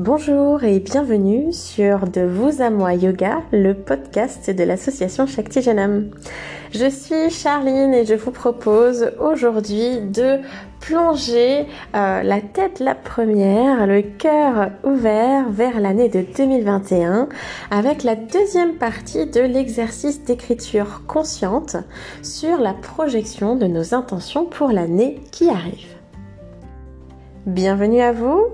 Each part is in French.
Bonjour et bienvenue sur De vous à moi yoga, le podcast de l'association Shakti Janam. Je suis Charline et je vous propose aujourd'hui de plonger euh, la tête la première, le cœur ouvert vers l'année de 2021 avec la deuxième partie de l'exercice d'écriture consciente sur la projection de nos intentions pour l'année qui arrive. Bienvenue à vous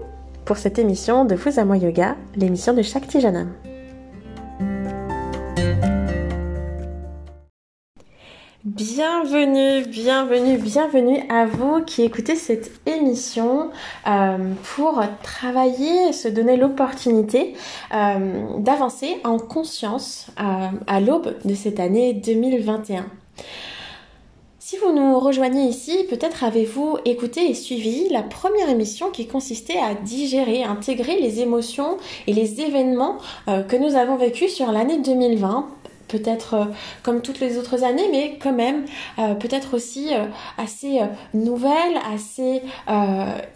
pour cette émission de Vous à moi yoga, l'émission de Shakti Janam. Bienvenue, bienvenue, bienvenue à vous qui écoutez cette émission euh, pour travailler, se donner l'opportunité euh, d'avancer en conscience euh, à l'aube de cette année 2021. Si vous nous rejoignez ici, peut-être avez-vous écouté et suivi la première émission qui consistait à digérer, intégrer les émotions et les événements euh, que nous avons vécus sur l'année 2020 peut-être euh, comme toutes les autres années, mais quand même euh, peut-être aussi assez nouvelle, assez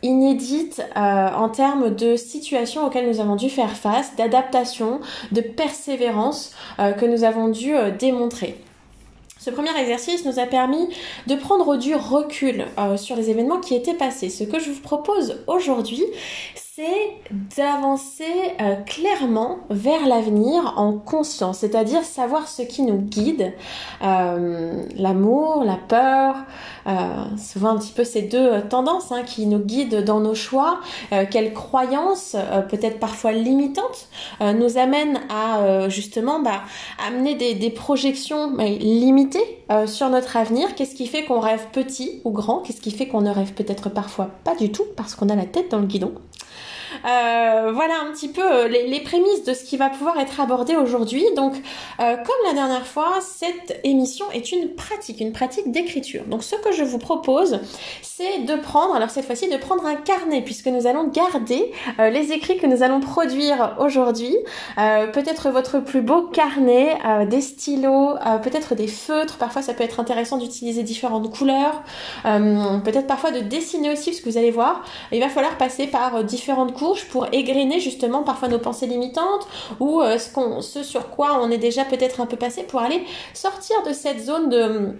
inédite en termes de situations auxquelles nous avons dû faire face, d'adaptation, de persévérance que nous avons dû démontrer. Ce premier exercice nous a permis de prendre du recul euh, sur les événements qui étaient passés. Ce que je vous propose aujourd'hui, d'avancer euh, clairement vers l'avenir en conscience, c'est-à-dire savoir ce qui nous guide, euh, l'amour, la peur, euh, souvent un petit peu ces deux tendances hein, qui nous guident dans nos choix, quelles croyances, peut-être parfois limitantes, nous amènent à justement bah, amener des, des projections limitées sur notre avenir. Qu'est-ce qui fait qu'on rêve petit ou grand? Qu'est-ce qui fait qu'on ne rêve peut-être parfois pas du tout? Parce qu'on a la tête dans le guidon euh, voilà un petit peu euh, les, prémices de ce qui va pouvoir être abordé aujourd'hui. Donc, euh, comme la dernière fois, cette émission est une pratique, une pratique d'écriture. Donc, ce que je vous propose, c'est de prendre, alors cette fois-ci, de prendre un carnet, puisque nous allons garder les écrits que nous allons produire aujourd'hui. peut-être votre plus beau carnet, des stylos, peut-être des feutres. Parfois, ça peut être intéressant d'utiliser différentes couleurs. peut-être parfois de dessiner aussi, parce que vous allez voir, il va falloir passer par différentes pour égriner justement parfois nos pensées limitantes ou euh, ce sur quoi on est déjà peut-être un peu passé pour aller sortir de cette zone de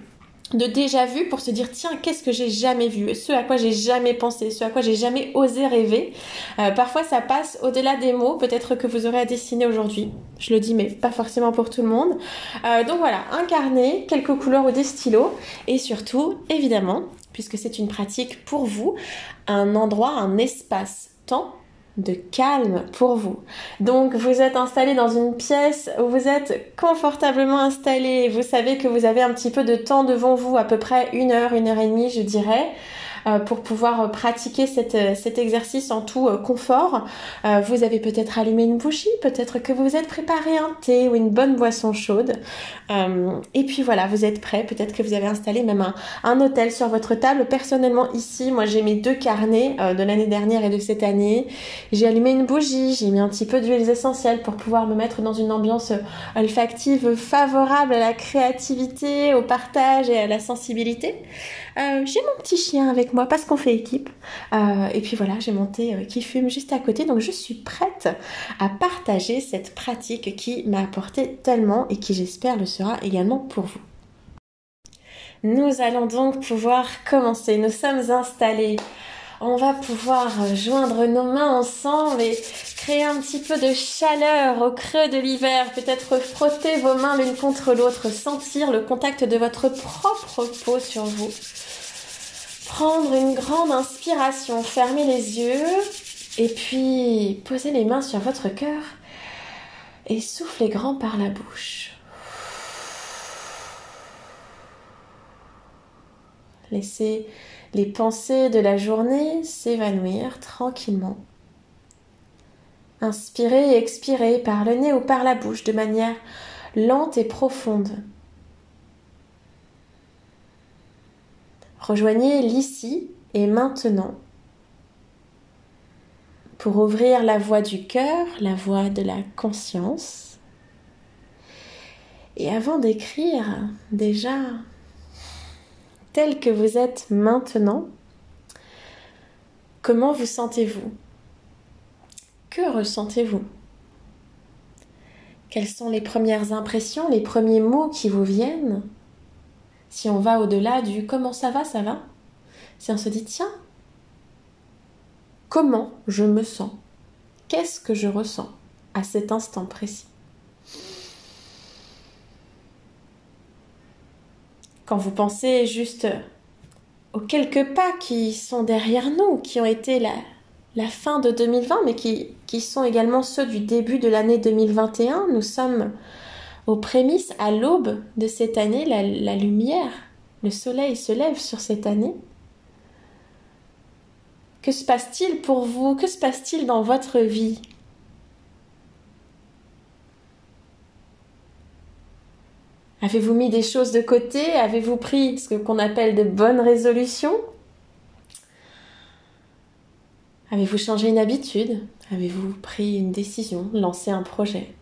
de déjà vu pour se dire tiens qu'est-ce que j'ai jamais vu? Ce à quoi j'ai jamais pensé ce à quoi j'ai jamais osé rêver. Euh, parfois ça passe au-delà des mots peut-être que vous aurez à dessiner aujourd'hui. Je le dis mais pas forcément pour tout le monde. Euh, donc voilà un carnet quelques couleurs ou des stylos. Et surtout évidemment puisque c'est une pratique pour vous un endroit un espace temps de calme pour vous. Donc vous êtes installé dans une pièce où vous êtes confortablement installé, vous savez que vous avez un petit peu de temps devant vous, à peu près une heure, une heure et demie je dirais. Euh, pour pouvoir euh, pratiquer euh, cet exercice en tout confort. vous avez peut-être allumé une bougie, peut-être que vous êtes préparé un thé ou une bonne boisson chaude. et puis voilà, vous êtes prêt. Peut-être que vous avez installé même un, un hôtel sur votre table. Personnellement, ici, moi j'ai mes deux carnets de l'année dernière et de cette année. J'ai allumé une bougie, j'ai mis un petit peu d'huiles essentielles pour pouvoir me mettre dans une ambiance olfactive favorable à la créativité, au partage et à la sensibilité. J'ai mon petit chien avec moi parce qu'on fait équipe. Euh, et puis voilà, j'ai monté euh, qui fume juste à côté. Donc je suis prête à partager cette pratique qui m'a apporté tellement et qui j'espère le sera également pour vous. Nous allons donc pouvoir commencer. Nous sommes installés. On va pouvoir joindre nos mains ensemble et créer un petit peu de chaleur au creux de l'hiver. Peut-être frotter vos mains l'une contre l'autre, sentir le contact de votre propre peau sur vous prendre une grande inspiration, fermez les yeux et puis posez les mains sur votre cœur et soufflez grand par la bouche. Laissez les pensées de la journée s'évanouir tranquillement. Inspirez et expirez par le nez ou par la bouche de manière lente et profonde. Rejoignez l'ici et maintenant pour ouvrir la voie du cœur, la voie de la conscience. Et avant d'écrire, déjà, tel que vous êtes maintenant, comment vous sentez-vous? Que ressentez-vous? Quelles sont les premières impressions, les premiers mots qui vous viennent? Si on va au-delà du comment ça va, ça va Si on se dit tiens, comment je me sens? Qu'est-ce que je ressens à cet instant précis? Quand vous pensez juste aux quelques pas qui sont derrière nous, qui ont été la, fin de 2020, mais qui, sont également ceux du début de l'année 2021. Nous sommes aux prémices, à l'aube de cette année, la lumière, le soleil se lève sur cette année. Que se passe-t-il pour vous? Que se passe-t-il dans votre vie? Avez-vous mis des choses de côté? Avez-vous pris ce qu'on appelle de bonnes résolutions? Avez-vous changé une habitude? Avez-vous pris une décision, lancé un projet?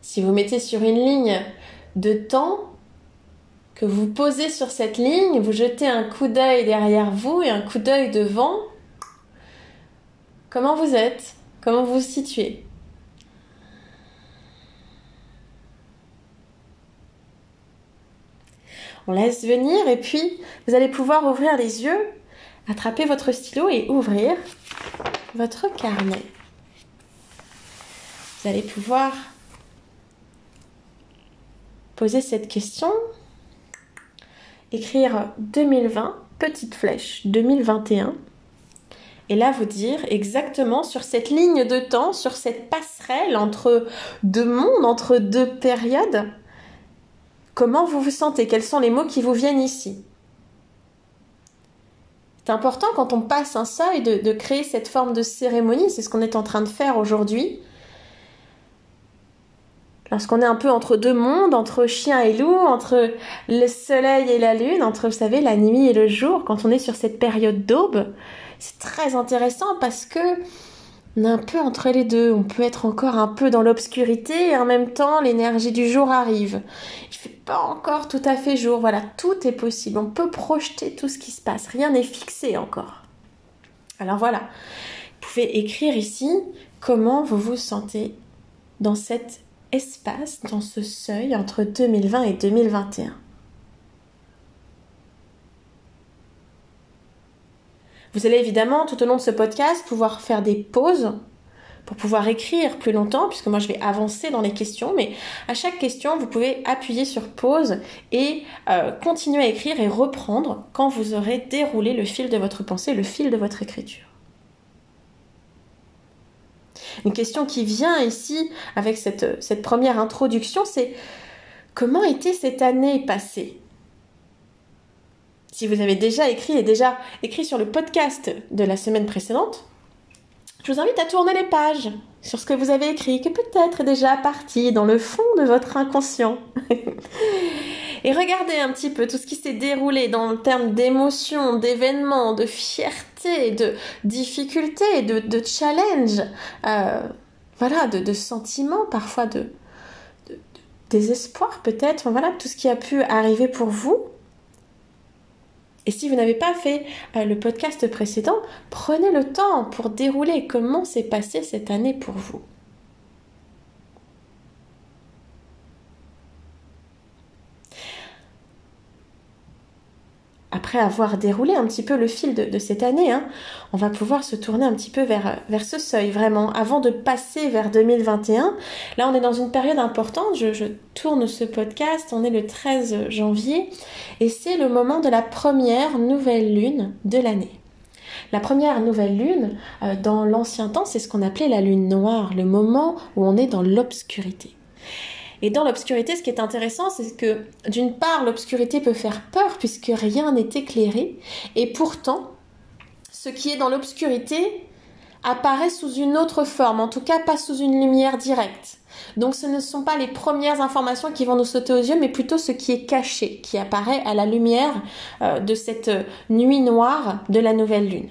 Si vous mettez sur une ligne de temps que vous posez sur cette ligne, vous jetez un coup d'œil derrière vous et un coup d'œil devant, comment vous êtes? Comment vous vous situez? On laisse venir et puis vous allez pouvoir ouvrir les yeux, attraper votre stylo et ouvrir votre carnet. Vous allez pouvoir poser cette question, écrire 2020, petite flèche, 2021, et là vous dire exactement sur cette ligne de temps, sur cette passerelle entre deux mondes, entre deux périodes, Comment vous vous sentez? Quels sont les mots qui vous viennent ici? C'est important quand on passe un seuil de, créer cette forme de cérémonie, c'est ce qu'on est en train de faire aujourd'hui. Lorsqu'on est un peu entre deux mondes, entre chien et loup, entre le soleil et la lune, entre, vous savez, la nuit et le jour, quand on est sur cette période d'aube, c'est très intéressant parce que on est un peu entre les deux. On peut être encore un peu dans l'obscurité et en même temps l'énergie du jour arrive. Pas encore tout à fait jour. Voilà, tout est possible. On peut projeter tout ce qui se passe. Rien n'est fixé encore. Alors voilà. Vous pouvez écrire ici comment vous vous sentez dans cet espace, dans ce seuil entre 2020 et 2021. Vous allez évidemment tout au long de ce podcast pouvoir faire des pauses pour pouvoir écrire plus longtemps, puisque moi je vais avancer dans les questions, mais à chaque question, vous pouvez appuyer sur pause et euh, continuer à écrire et reprendre quand vous aurez déroulé le fil de votre pensée, le fil de votre écriture. Une question qui vient ici avec cette, cette première introduction, c'est comment était cette année passée? Si vous avez déjà écrit et déjà écrit sur le podcast de la semaine précédente, je vous invite à tourner les pages sur ce que vous avez écrit, qui peut-être est déjà parti dans le fond de votre inconscient. et regardez un petit peu tout ce qui s'est déroulé dans le terme d'émotions, d'événements, de fierté, de difficultés, de, de challenge, euh, de, sentiments, parfois de, de désespoir peut-être, voilà, tout ce qui a pu arriver pour vous. Et si vous n'avez pas fait euh, le podcast précédent, prenez le temps pour dérouler comment s'est passée cette année pour vous. Après avoir déroulé un petit peu le fil de, cette année, hein, on va pouvoir se tourner un petit peu vers, ce seuil, vraiment, avant de passer vers 2021. Là, on est dans une période importante, je, je tourne ce podcast, on est le 13 janvier, et c'est le moment de la première nouvelle lune de l'année. La première nouvelle lune, euh, dans l'ancien temps, c'est ce qu'on appelait la lune noire, le moment où on est dans l'obscurité. Et dans l'obscurité, ce qui est intéressant, c'est que d'une part, l'obscurité peut faire peur puisque rien n'est éclairé, et pourtant, ce qui est dans l'obscurité apparaît sous une autre forme, en tout cas pas sous une lumière directe. Donc ce ne sont pas les premières informations qui vont nous sauter aux yeux, mais plutôt ce qui est caché, qui apparaît à la lumière euh, de cette nuit noire de la nouvelle lune.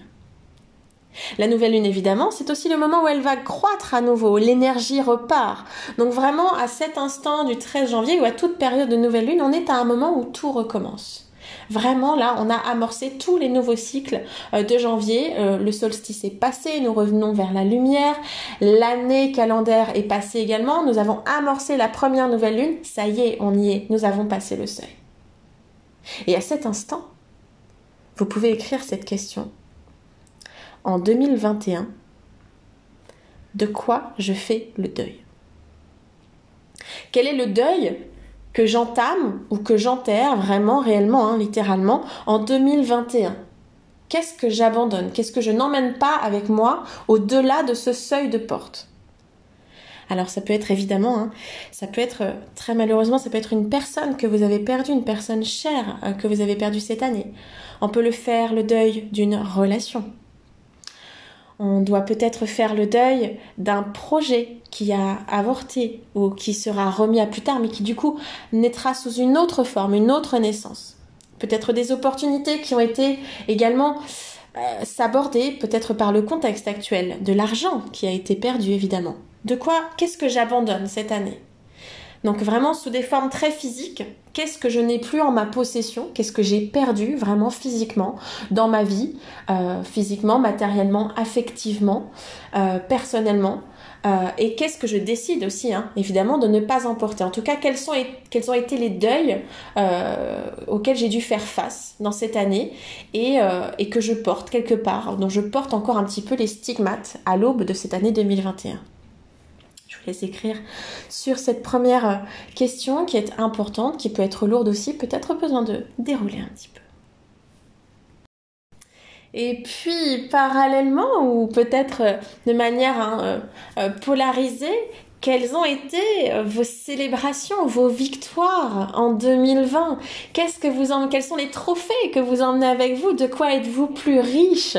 La nouvelle lune, évidemment, c'est aussi le moment où elle va croître à nouveau, l'énergie repart. Donc vraiment, à cet instant du 13 janvier ou à toute période de nouvelle lune, on est à un moment où tout recommence. Vraiment, là, on a amorcé tous les nouveaux cycles euh, de janvier. Euh, le solstice est passé, nous revenons vers la lumière. L'année calendaire est passée également. Nous avons amorcé la première nouvelle lune. Ça y est, on y est. Nous avons passé le seuil. Et à cet instant, vous pouvez écrire cette question. En 2021, de quoi je fais le deuil Quel est le deuil que j'entame ou que j'enterre vraiment, réellement, hein, littéralement, en 2021 Qu'est-ce que j'abandonne? Qu'est-ce que je n'emmène pas avec moi au-delà de ce seuil de porte? Alors ça peut être évidemment, hein, ça peut être très malheureusement, ça peut être une personne que vous avez perdue, une personne chère euh, que vous avez perdue cette année. On peut le faire le deuil d'une relation. On doit peut-être faire le deuil d'un projet qui a avorté ou qui sera remis à plus tard, mais qui du coup naîtra sous une autre forme, une autre naissance. Peut-être des opportunités qui ont été également euh, s'aborder peut-être par le contexte actuel, de l'argent qui a été perdu évidemment. De quoi Qu'est-ce que j'abandonne cette année? Donc vraiment sous des formes très physiques, qu'est-ce que je n'ai plus en ma possession? Qu'est-ce que j'ai perdu vraiment physiquement dans ma vie, euh, physiquement, matériellement, affectivement, euh, personnellement euh, et qu'est-ce que je décide aussi, hein, évidemment, de ne pas emporter? En tout cas, quels, sont, quels ont été les deuils auxquels j'ai dû faire face dans cette année et, et que je porte quelque part, dont je porte encore un petit peu les stigmates à l'aube de cette année 2021 laisse écrire sur cette première euh, question qui est importante, qui peut être lourde aussi, peut-être besoin de dérouler un petit peu. Et puis, parallèlement, ou peut-être euh, de manière hein, euh, polarisée, quelles ont été euh, vos célébrations, vos victoires en 2020 Qu'est-ce que vous en, quels sont les trophées que vous emmenez avec vous? De quoi êtes-vous plus riche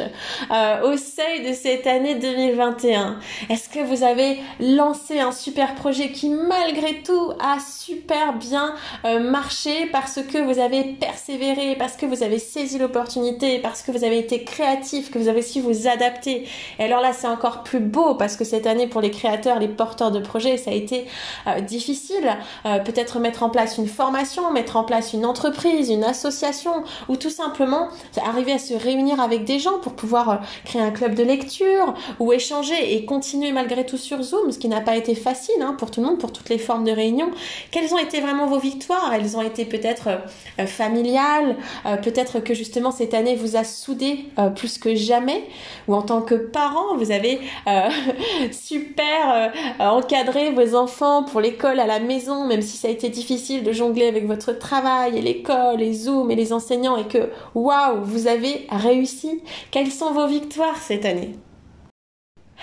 euh, au seuil de cette année 2021 Est-ce que vous avez lancé un super projet qui malgré tout a super bien euh, marché parce que vous avez persévéré, parce que vous avez saisi l'opportunité, parce que vous avez été créatif, que vous avez su vous adapter? Et alors là, c'est encore plus beau parce que cette année pour les créateurs, les porteurs de ça a été euh, difficile. Euh, peut-être mettre en place une formation, mettre en place une entreprise, une association, ou tout simplement arriver à se réunir avec des gens pour pouvoir euh, créer un club de lecture ou échanger et continuer malgré tout sur Zoom, ce qui n'a pas été facile hein, pour tout le monde, pour toutes les formes de réunion. Quelles ont été vraiment vos victoires? Elles ont été peut-être familiales, peut-être que justement cette année vous a soudé plus que jamais, ou en tant que parent, vous avez super encadré vos enfants pour l'école à la maison, même si ça a été difficile de jongler avec votre travail et l'école, les Zoom et les enseignants, et que waouh, vous avez réussi. Quelles sont vos victoires cette année?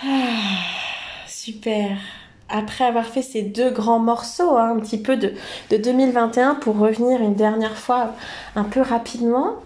Ah, Super après avoir fait ces deux grands morceaux, hein, un petit peu de, de 2021, pour revenir une dernière fois un peu rapidement,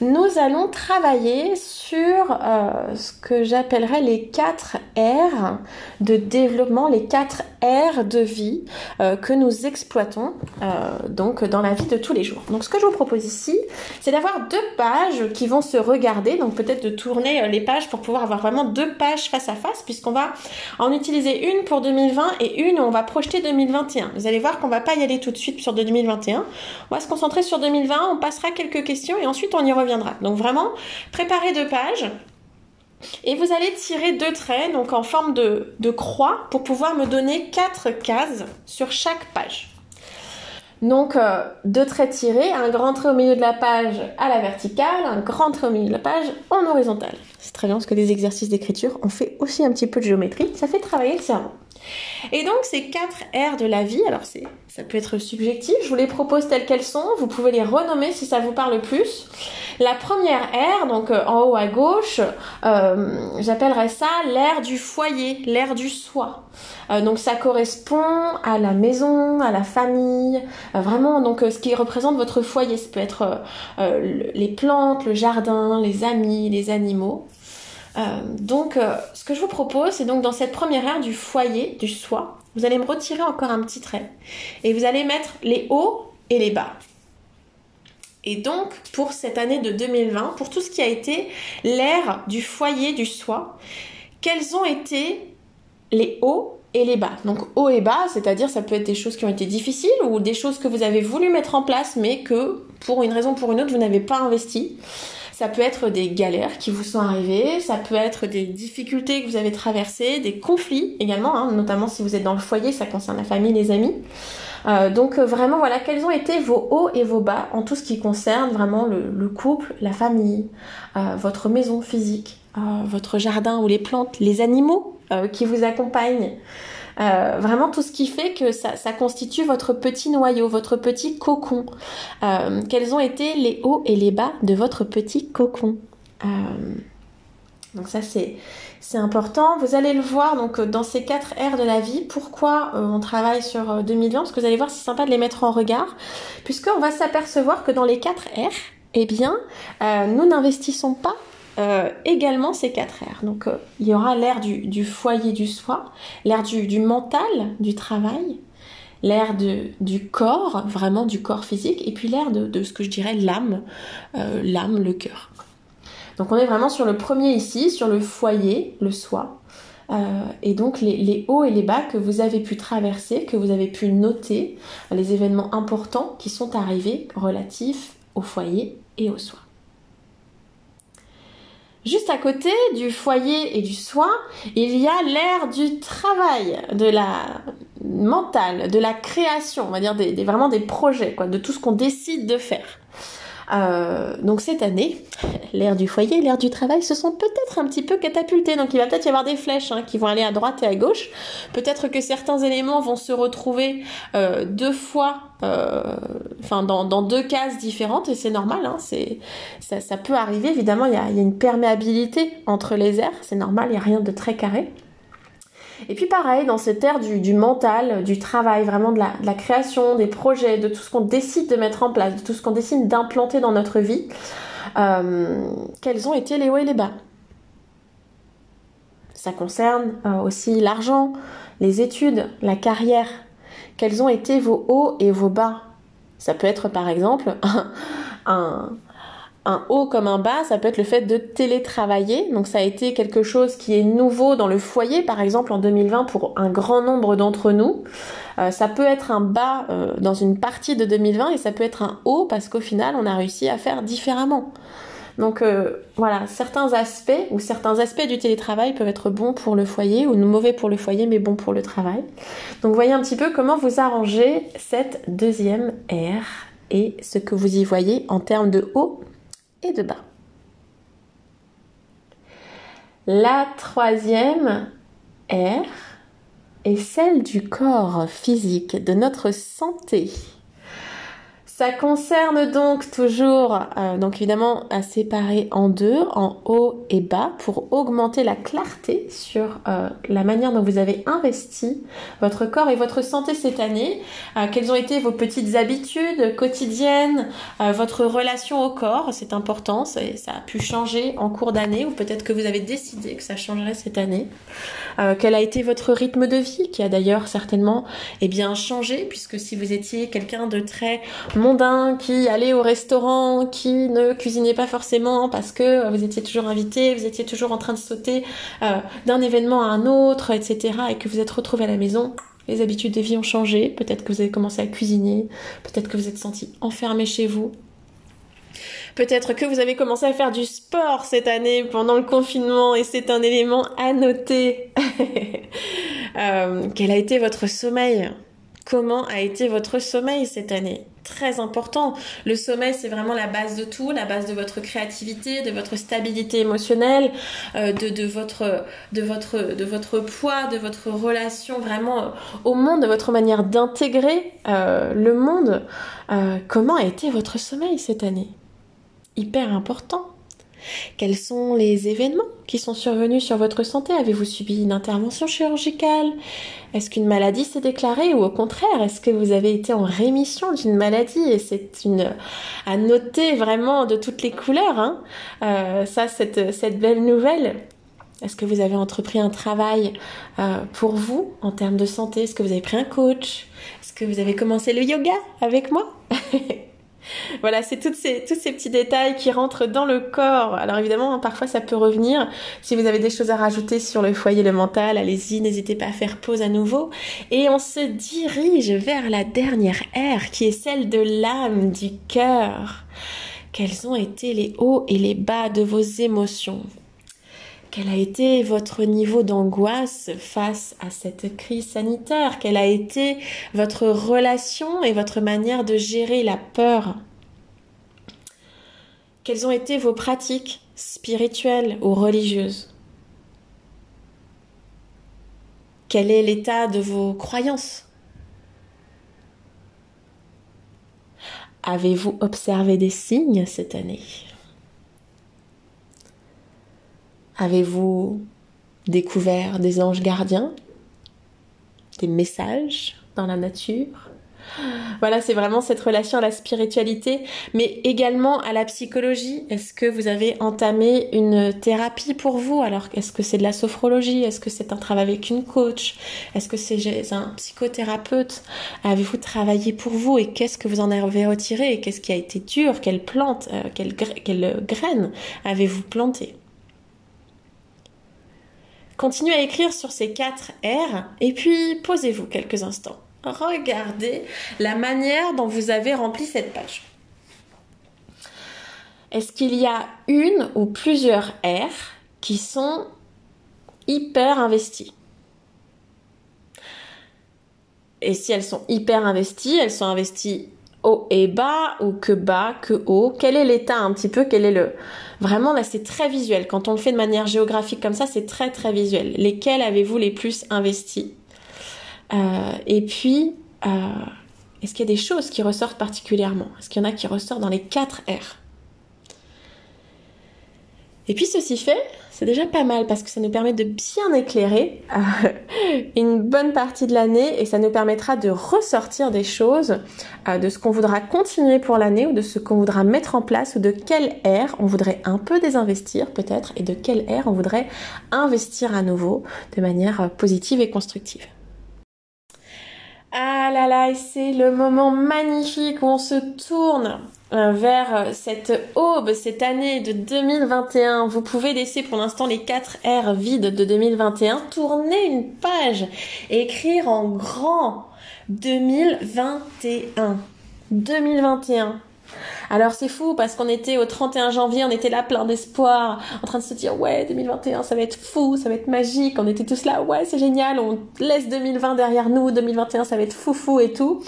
nous allons travailler sur euh, ce que j'appellerais les 4 R de développement, les 4 R de vie euh, que nous exploitons euh, donc dans la vie de tous les jours. Donc ce que je vous propose ici, c'est d'avoir deux pages qui vont se regarder, donc peut-être de tourner les pages pour pouvoir avoir vraiment deux pages face à face, puisqu'on va en utiliser une pour 2020 et une où on va projeter 2021. Vous allez voir qu'on va pas y aller tout de suite sur 2021. On va se concentrer sur 2020, on passera quelques questions et ensuite on y reviendra. Donc vraiment, préparez deux pages. Et vous allez tirer deux traits, donc en forme de, croix, pour pouvoir me donner quatre cases sur chaque page. Donc euh, deux traits tirés, un grand trait au milieu de la page à la verticale, un grand trait au milieu de la page en horizontale. C'est très bien parce que les exercices d'écriture, on fait aussi un petit peu de géométrie, ça fait travailler le cerveau. Et donc ces quatre R de la vie, alors c'est, ça peut être subjectif, je vous les propose telles qu'elles sont, vous pouvez les renommer si ça vous parle plus. La première R, donc euh, en haut à gauche, euh, j'appellerais ça l'ère du foyer, l'ère du soi. Euh, donc ça correspond à la maison, à la famille, vraiment donc ce qui représente votre foyer. Ça peut être les plantes, le jardin, les amis, les animaux. Euh, donc, euh, ce que je vous propose, c'est donc dans cette première ère du foyer, du soi, vous allez me retirer encore un petit trait et vous allez mettre les hauts et les bas. Et donc, pour cette année de 2020, pour tout ce qui a été l'ère du foyer, du soi, quels ont été les hauts et les bas? Donc haut et bas, c'est-à-dire ça peut être des choses qui ont été difficiles ou des choses que vous avez voulu mettre en place mais que pour une raison ou pour une autre vous n'avez pas investi. Ça peut être des galères qui vous sont arrivées, ça peut être des difficultés que vous avez traversées, des conflits également, hein, notamment si vous êtes dans le foyer, ça concerne la famille, les amis. Euh, donc euh, vraiment voilà quels ont été vos hauts et vos bas en tout ce qui concerne vraiment le, couple, la famille, euh, votre maison physique, votre jardin ou les plantes, les animaux qui vous accompagnent? Vraiment tout ce qui fait que ça, constitue votre petit noyau, votre petit cocon. quels ont été les hauts et les bas de votre petit cocon Donc ça c'est c'est important. Vous allez le voir donc euh, dans ces quatre R de la vie. Pourquoi euh, on travaille sur 2020 euh, Parce que vous allez voir, c'est sympa de les mettre en regard, puisqu'on va s'apercevoir que dans les quatre R, eh bien, nous n'investissons pas également ces quatre R. Donc il y aura l'ère du, foyer du soi, l'ère du, mental, du travail, l'ère du corps, vraiment du corps physique, et puis l'ère de, ce que je dirais l'âme, l'âme, le cœur. Donc on est vraiment sur le premier ici, sur le foyer, le soi. Euh, et donc les, hauts et les bas que vous avez pu traverser, que vous avez pu noter, les événements importants qui sont arrivés relatifs au foyer et au soi. Juste à côté du foyer et du soi, il y a l'ère du travail, de la mentale, de la création, on va dire des, vraiment des projets, quoi, de tout ce qu'on décide de faire. Euh, donc cette année, l'ère du foyer, l'ère du travail se sont peut-être un petit peu catapultés. Donc il va peut-être y avoir des flèches hein, qui vont aller à droite et à gauche. Peut-être que certains éléments vont se retrouver euh, deux fois, euh, enfin dans, deux cases différentes et c'est normal. Hein, ça, peut arriver. Évidemment, il y a, y a une perméabilité entre les aires. C'est normal. Il n'y a rien de très carré. Et puis pareil, dans cette ère du, mental, du travail, vraiment de la, création, des projets, de tout ce qu'on décide de mettre en place, de tout ce qu'on décide d'implanter dans notre vie, euh, quels ont été les hauts et les bas? Ça concerne euh, aussi l'argent, les études, la carrière. Quels ont été vos hauts et vos bas? Ça peut être par exemple un haut comme un bas, ça peut être le fait de télétravailler. Donc ça a été quelque chose qui est nouveau dans le foyer, par exemple en 2020 pour un grand nombre d'entre nous. Euh, ça peut être un bas euh, dans une partie de 2020 et ça peut être un haut parce qu'au final on a réussi à faire différemment. Donc euh, voilà, certains aspects ou certains aspects du télétravail peuvent être bons pour le foyer ou mauvais pour le foyer mais bons pour le travail. Donc voyez un petit peu comment vous arrangez cette deuxième ère et ce que vous y voyez en termes de haut et de bas. La troisième R est celle du corps physique, de notre santé. Ça concerne donc toujours, euh, donc évidemment, à séparer en deux, en haut et bas, pour augmenter la clarté sur euh, la manière dont vous avez investi votre corps et votre santé cette année. Euh, quelles ont été vos petites habitudes quotidiennes, votre relation au corps, c'est important, ça, a pu changer en cours d'année, ou peut-être que vous avez décidé que ça changerait cette année. quel a été votre rythme de vie, qui a d'ailleurs certainement eh bien, changé, puisque si vous étiez quelqu'un de très qui allait au restaurant, qui ne cuisinait pas forcément parce que vous étiez toujours invité, vous étiez toujours en train de sauter euh, d'un événement à un autre, etc. et que vous êtes retrouvé à la maison. Les habitudes de vie ont changé. Peut-être que vous avez commencé à cuisiner. Peut-être que vous êtes senti enfermé chez vous. Peut-être que vous avez commencé à faire du sport cette année pendant le confinement et c'est un élément à noter. euh, quel a été votre sommeil? Comment a été votre sommeil cette année? Très important. Le sommeil, c'est vraiment la base de tout, la base de votre créativité, de votre stabilité émotionnelle, euh, de, votre, poids, de votre relation vraiment euh, au monde, de votre manière d'intégrer euh, le monde. comment a été votre sommeil cette année? Hyper important. Quels sont les événements qui sont survenus sur votre santé? Avez-vous subi une intervention chirurgicale? Est-ce qu'une maladie s'est déclarée ou au contraire, est-ce que vous avez été en rémission d'une maladie? Et c'est une à noter vraiment de toutes les couleurs. Hein. Euh, ça, cette, cette belle nouvelle. Est-ce que vous avez entrepris un travail euh, pour vous en termes de santé? Est-ce que vous avez pris un coach? Est-ce que vous avez commencé le yoga avec moi? Voilà, c'est ces, tous ces petits détails qui rentrent dans le corps. Alors évidemment, parfois ça peut revenir. Si vous avez des choses à rajouter sur le foyer, le mental, allez-y, n'hésitez pas à faire pause à nouveau. Et on se dirige vers la dernière ère qui est celle de l'âme, du cœur. Quels ont été les hauts et les bas de vos émotions? Quel a été votre niveau d'angoisse face à cette crise sanitaire? Quelle a été votre relation et votre manière de gérer la peur? Quelles ont été vos pratiques spirituelles ou religieuses? Quel est l'état de vos croyances? Avez-vous observé des signes cette année? Avez-vous découvert des anges gardiens? Des messages dans la nature? Voilà, c'est vraiment cette relation à la spiritualité, mais également à la psychologie. Est-ce que vous avez entamé une thérapie pour vous? Alors, est-ce que c'est de la sophrologie? Est-ce que c'est un travail avec une coach? Est-ce que c'est un psychothérapeute? Avez-vous travaillé pour vous? Et qu'est-ce que vous en avez retiré? Qu'est-ce qui a été dur? Quelle plante, euh, quelle, quelle graine avez-vous planté Continuez à écrire sur ces quatre R et puis posez-vous quelques instants. Regardez la manière dont vous avez rempli cette page. Est-ce qu'il y a une ou plusieurs R qui sont hyper investies? Et si elles sont hyper investies, elles sont investies haut et bas ou que bas, que haut? Quel est l'état un petit peu? Quel est le Vraiment là, c'est très visuel. Quand on le fait de manière géographique comme ça, c'est très très visuel. Lesquels avez-vous les plus investis? Euh, Et puis, euh, est-ce qu'il y a des choses qui ressortent particulièrement? Est-ce qu'il y en a qui ressortent dans les 4 R? Et puis ceci fait, c'est déjà pas mal parce que ça nous permet de bien éclairer euh, une bonne partie de l'année et ça nous permettra de ressortir des choses, euh, de ce qu'on voudra continuer pour l'année ou de ce qu'on voudra mettre en place ou de quelle ère on voudrait un peu désinvestir peut-être et de quelle ère on voudrait investir à nouveau de manière euh, positive et constructive. Ah là là, et c'est le moment magnifique où on se tourne vers euh, cette aube, cette année de 2021. Vous pouvez laisser pour l'instant les 4 R vides de 2021, tourner une page et écrire en grand 2021. 2021. Alors c'est fou parce qu'on était au 31 janvier, on était là plein d'espoir, en train de se dire ouais 2021 ça va être fou, ça va être magique, on était tous là ouais c'est génial, on laisse 2020 derrière nous, 2021 ça va être fou fou et tout.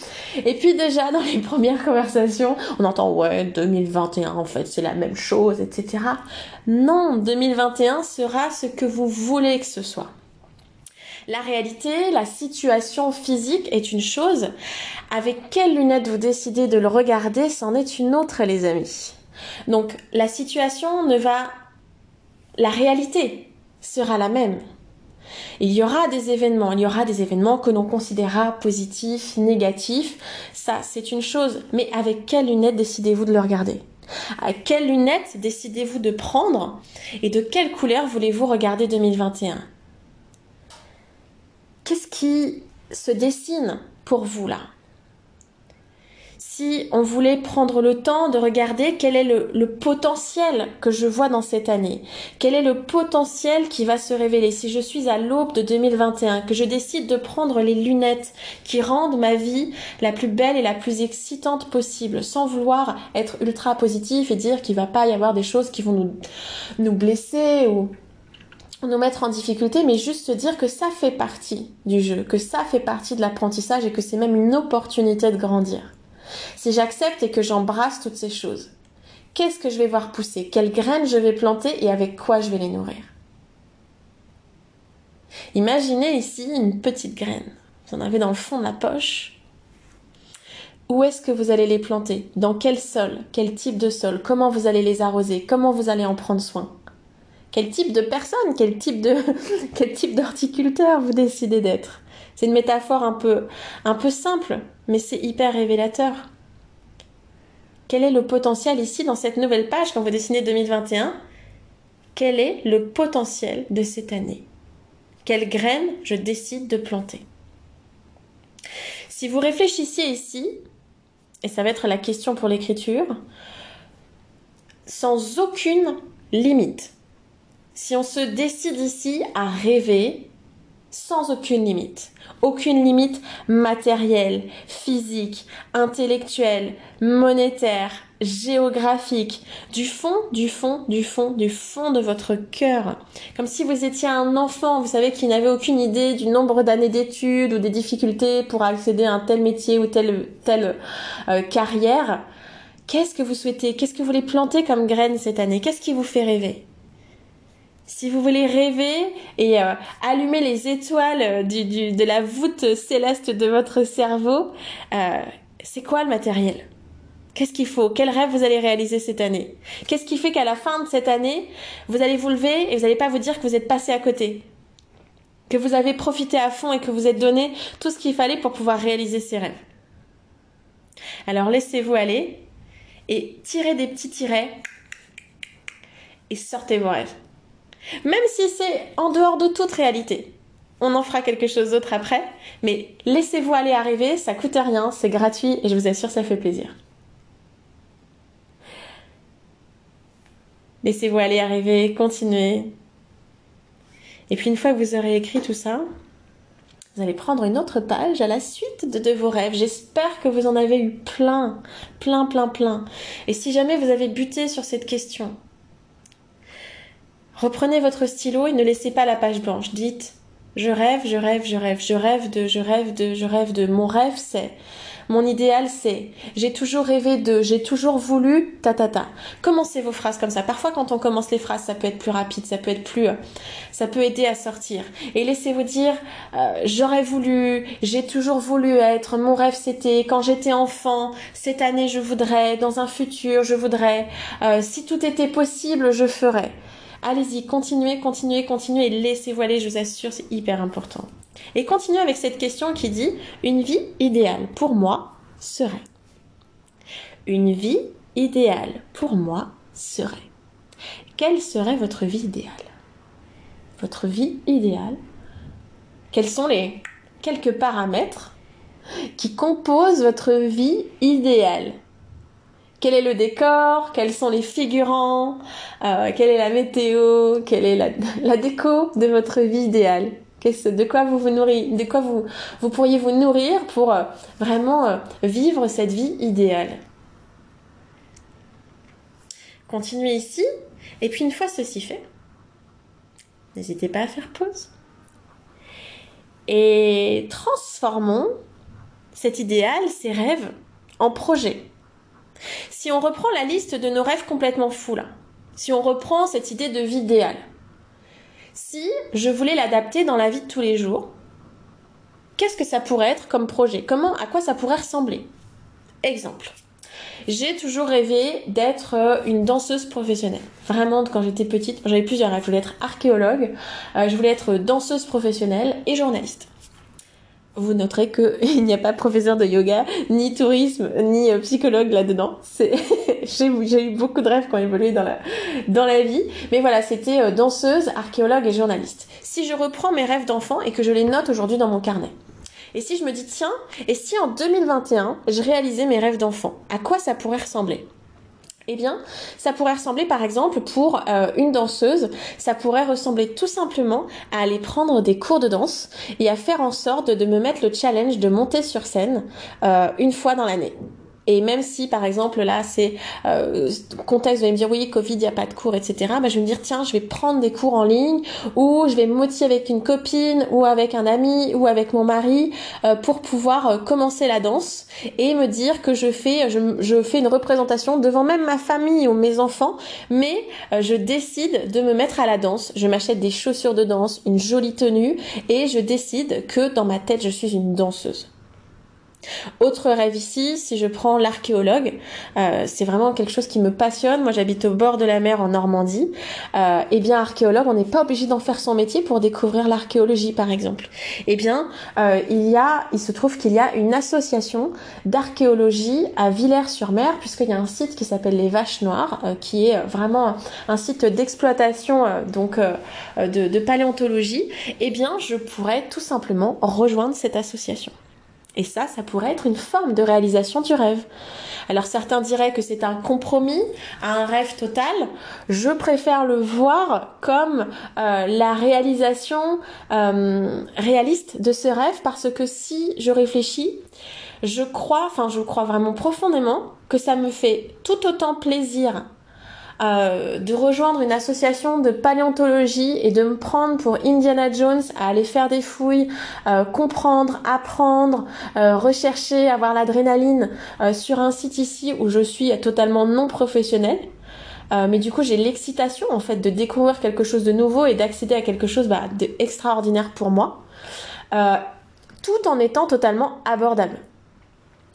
Et puis déjà dans les premières conversations, on entend ouais 2021 en fait c'est la même chose, etc. Non, 2021 sera ce que vous voulez que ce soit. La réalité, la situation physique est une chose. Avec quelles lunettes vous décidez de le regarder, c'en est une autre, les amis. Donc, la situation ne va... La réalité sera la même. Il y aura des événements, il y aura des événements que l'on considérera positifs, négatifs. Ça, c'est une chose. Mais avec quelles lunettes décidez-vous de le regarder? À quelles lunettes décidez-vous de prendre? Et de quelle couleur voulez-vous regarder 2021 qu'est-ce qui se dessine pour vous là? Si on voulait prendre le temps de regarder quel est le, potentiel que je vois dans cette année, quel est le potentiel qui va se révéler si je suis à l'aube de 2021, que je décide de prendre les lunettes qui rendent ma vie la plus belle et la plus excitante possible, sans vouloir être ultra positif et dire qu'il va pas y avoir des choses qui vont nous blesser ou nous mettre en difficulté, mais juste se dire que ça fait partie du jeu, que ça fait partie de l'apprentissage et que c'est même une opportunité de grandir. Si j'accepte et que j'embrasse toutes ces choses, qu'est-ce que je vais voir pousser? Quelles graines je vais planter et avec quoi je vais les nourrir? Imaginez ici une petite graine. Vous en avez dans le fond de la poche. Où est-ce que vous allez les planter? Dans quel sol? Quel type de sol? Comment vous allez les arroser? Comment vous allez en prendre soin? Quel type de personne, quel type d'horticulteur vous décidez d'être? C'est une métaphore un peu, un peu simple, mais c'est hyper révélateur. Quel est le potentiel ici dans cette nouvelle page quand vous dessinez 2021 Quel est le potentiel de cette année? Quelle graine je décide de planter? Si vous réfléchissiez ici, et ça va être la question pour l'écriture, sans aucune limite. Si on se décide ici à rêver sans aucune limite, aucune limite matérielle, physique, intellectuelle, monétaire, géographique, du fond, du fond, du fond, du fond de votre cœur. Comme si vous étiez un enfant, vous savez, qui n'avait aucune idée du nombre d'années d'études ou des difficultés pour accéder à un tel métier ou telle, telle euh, carrière. Qu'est-ce que vous souhaitez? Qu'est-ce que vous voulez planter comme graine cette année? Qu'est-ce qui vous fait rêver? Si vous voulez rêver et euh, allumer les étoiles euh, de la voûte céleste de votre cerveau, euh, c'est quoi le matériel? Qu'est-ce qu'il faut? Quel rêve vous allez réaliser cette année? Qu'est-ce qui fait qu'à la fin de cette année, vous allez vous lever et vous n'allez pas vous dire que vous êtes passé à côté? Que vous avez profité à fond et que vous êtes donné tout ce qu'il fallait pour pouvoir réaliser ces rêves. Alors laissez-vous aller et tirez des petits tirets et sortez vos rêves. Même si c'est en dehors de toute réalité. On en fera quelque chose d'autre après, mais laissez-vous aller arriver, ça coûte rien, c'est gratuit et je vous assure ça fait plaisir. Laissez-vous aller arriver, continuez. Et puis une fois que vous aurez écrit tout ça, vous allez prendre une autre page à la suite de, de vos rêves. J'espère que vous en avez eu plein, plein, plein, plein. Et si jamais vous avez buté sur cette question, Reprenez votre stylo et ne laissez pas la page blanche. Dites je rêve, je rêve, je rêve, je rêve de, je rêve de, je rêve de. Mon rêve c'est, mon idéal c'est, j'ai toujours rêvé de, j'ai toujours voulu, ta ta ta. Commencez vos phrases comme ça. Parfois quand on commence les phrases, ça peut être plus rapide, ça peut être plus, ça peut aider à sortir. Et laissez-vous dire, euh, j'aurais voulu, j'ai toujours voulu être, mon rêve c'était, quand j'étais enfant, cette année je voudrais, dans un futur je voudrais, euh, si tout était possible je ferais. Allez-y, continuez, continuez, continuez laissez-vous aller, je vous assure, c'est hyper important. Et continuez avec cette question qui dit Une vie idéale pour moi serait. Une vie idéale pour moi serait. Quelle serait votre vie idéale? Votre vie idéale? Quels sont les quelques paramètres qui composent votre vie idéale? Quel est le décor, quels sont les figurants, euh, quelle est la météo, quelle est la, déco de votre vie idéale. De quoi vous vous nourrissez, de quoi vous, vous pourriez vous nourrir pour euh, vraiment euh, vivre cette vie idéale. Continuez ici, et puis une fois ceci fait, n'hésitez pas à faire pause. Et transformons cet idéal, ces rêves, en projet. Si on reprend la liste de nos rêves complètement fous si on reprend cette idée de vie idéale, si je voulais l'adapter dans la vie de tous les jours, qu'est-ce que ça pourrait être comme projet? Comment, à quoi ça pourrait ressembler? Exemple. J'ai toujours rêvé d'être euh, une danseuse professionnelle. Vraiment, quand j'étais petite, j'avais plusieurs rêves. Je voulais être archéologue, euh, je voulais être danseuse professionnelle et journaliste vous noterez qu'il n'y a pas professeur de yoga, ni tourisme, ni euh, psychologue là-dedans. j'ai eu beaucoup de rêves qui ont évolué dans la, dans la vie. Mais voilà, c'était euh, danseuse, archéologue et journaliste. Si je reprends mes rêves d'enfant et que je les note aujourd'hui dans mon carnet, et si je me dis, tiens, et si en 2021, je réalisais mes rêves d'enfant, à quoi ça pourrait ressembler? Eh bien, ça pourrait ressembler par exemple pour euh, une danseuse, ça pourrait ressembler tout simplement à aller prendre des cours de danse et à faire en sorte de me mettre le challenge de monter sur scène euh, une fois dans l'année. Et même si, par exemple, là, c'est euh, contexte, vous allez me dire oui, Covid, il n'y a pas de cours, etc. Bah, je vais me dire tiens, je vais prendre des cours en ligne ou je vais me motiver avec une copine ou avec un ami ou avec mon mari euh, pour pouvoir euh, commencer la danse et me dire que je fais, je, je, fais une représentation devant même ma famille ou mes enfants, mais euh, je décide de me mettre à la danse. Je m'achète des chaussures de danse, une jolie tenue et je décide que dans ma tête, je suis une danseuse. Autre rêve ici, si je prends l'archéologue, euh, c'est vraiment quelque chose qui me passionne. Moi, j'habite au bord de la mer en Normandie. Euh, eh bien, archéologue, on n'est pas obligé d'en faire son métier pour découvrir l'archéologie, par exemple. Eh bien, euh, il y a, il se trouve qu'il y a une association d'archéologie à Villers-sur-Mer, puisqu'il y a un site qui s'appelle les Vaches Noires, euh, qui est vraiment un site d'exploitation, euh, donc de, de paléontologie. Eh bien, je pourrais tout simplement rejoindre cette association. Et ça, ça pourrait être une forme de réalisation du rêve. Alors certains diraient que c'est un compromis un rêve total. Je préfère le voir comme euh, la réalisation euh, réaliste de ce rêve parce que si je réfléchis, je crois, enfin je crois vraiment profondément que ça me fait tout autant plaisir euh, de rejoindre une association de paléontologie et de me prendre pour Indiana Jones à aller faire des fouilles, euh, comprendre, apprendre, euh, rechercher, avoir l'adrénaline sur un site ici où je suis totalement non professionnel. mais du coup, j'ai l'excitation en fait de découvrir quelque chose de nouveau et d'accéder à quelque chose bah, d'extraordinaire pour moi, tout en étant totalement abordable.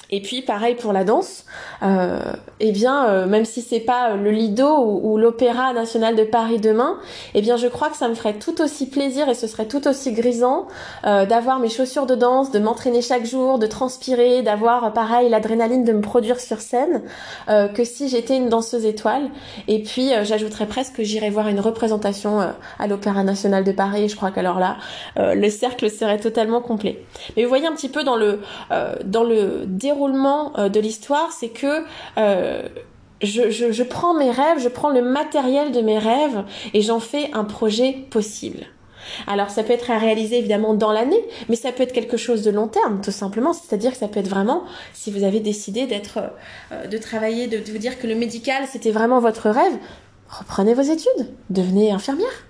Et puis pareil pour la danse, euh, eh bien euh, même si c'est pas le Lido ou, l'Opéra national de Paris demain, eh bien je crois que ça me ferait tout aussi plaisir et ce serait tout aussi grisant euh, d'avoir mes chaussures de danse, de m'entraîner chaque jour, de transpirer, d'avoir pareil l'adrénaline de me produire sur scène euh, que si j'étais une danseuse étoile. Et puis j'ajouterais presque que j'irais voir une représentation à l'Opéra national de Paris. Et je crois qu'alors là, le cercle serait totalement complet. Mais vous voyez un petit peu dans le dans le déroulement euh, de l'histoire, c'est que euh, je, prends mes rêves, je prends le matériel de mes rêves et j'en fais un projet possible. Alors ça peut être à réaliser évidemment dans l'année, mais ça peut être quelque chose de long terme, tout simplement. C'est-à-dire que ça peut être vraiment, si vous avez décidé d'être, euh, de travailler, de, vous dire que le médical c'était vraiment votre rêve, reprenez vos études, devenez infirmière.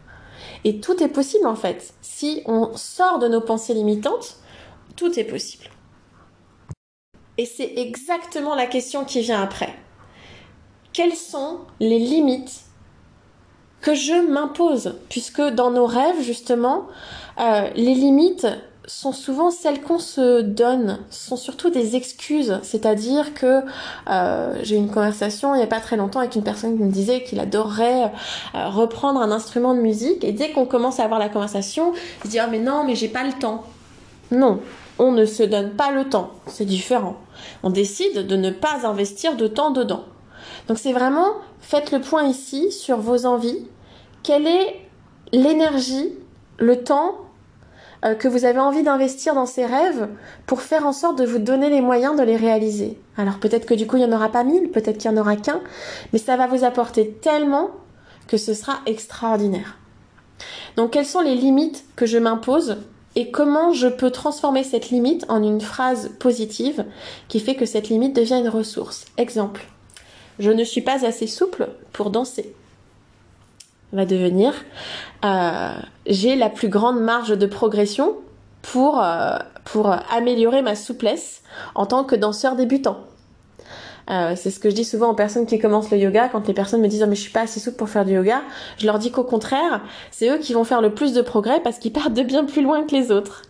Et tout est possible en fait. Si on sort de nos pensées limitantes, tout est possible. Et c'est exactement la question qui vient après. Quelles sont les limites que je m'impose? Puisque dans nos rêves, justement, euh, les limites sont souvent celles qu'on se donne, sont surtout des excuses. C'est-à-dire que euh, j'ai eu une conversation il n'y a pas très longtemps avec une personne qui me disait qu'il adorerait euh, reprendre un instrument de musique et dès qu'on commence à avoir la conversation, il se dit ah mais non mais j'ai pas le temps. Non, on ne se donne pas le temps, c'est différent. On décide de ne pas investir de temps dedans. Donc c'est vraiment, faites le point ici sur vos envies. Quelle est l'énergie, le temps euh, que vous avez envie d'investir dans ces rêves pour faire en sorte de vous donner les moyens de les réaliser? Alors peut-être que du coup il n'y en aura pas mille, peut-être qu'il n'y en aura qu'un, mais ça va vous apporter tellement que ce sera extraordinaire. Donc quelles sont les limites que je m'impose et comment je peux transformer cette limite en une phrase positive qui fait que cette limite devient une ressource? Exemple, je ne suis pas assez souple pour danser. Va devenir, euh, j'ai la plus grande marge de progression pour, euh, pour améliorer ma souplesse en tant que danseur débutant. Euh, c'est ce que je dis souvent aux personnes qui commencent le yoga. Quand les personnes me disent oh, mais je suis pas assez souple pour faire du yoga, je leur dis qu'au contraire, c'est eux qui vont faire le plus de progrès parce qu'ils partent de bien plus loin que les autres.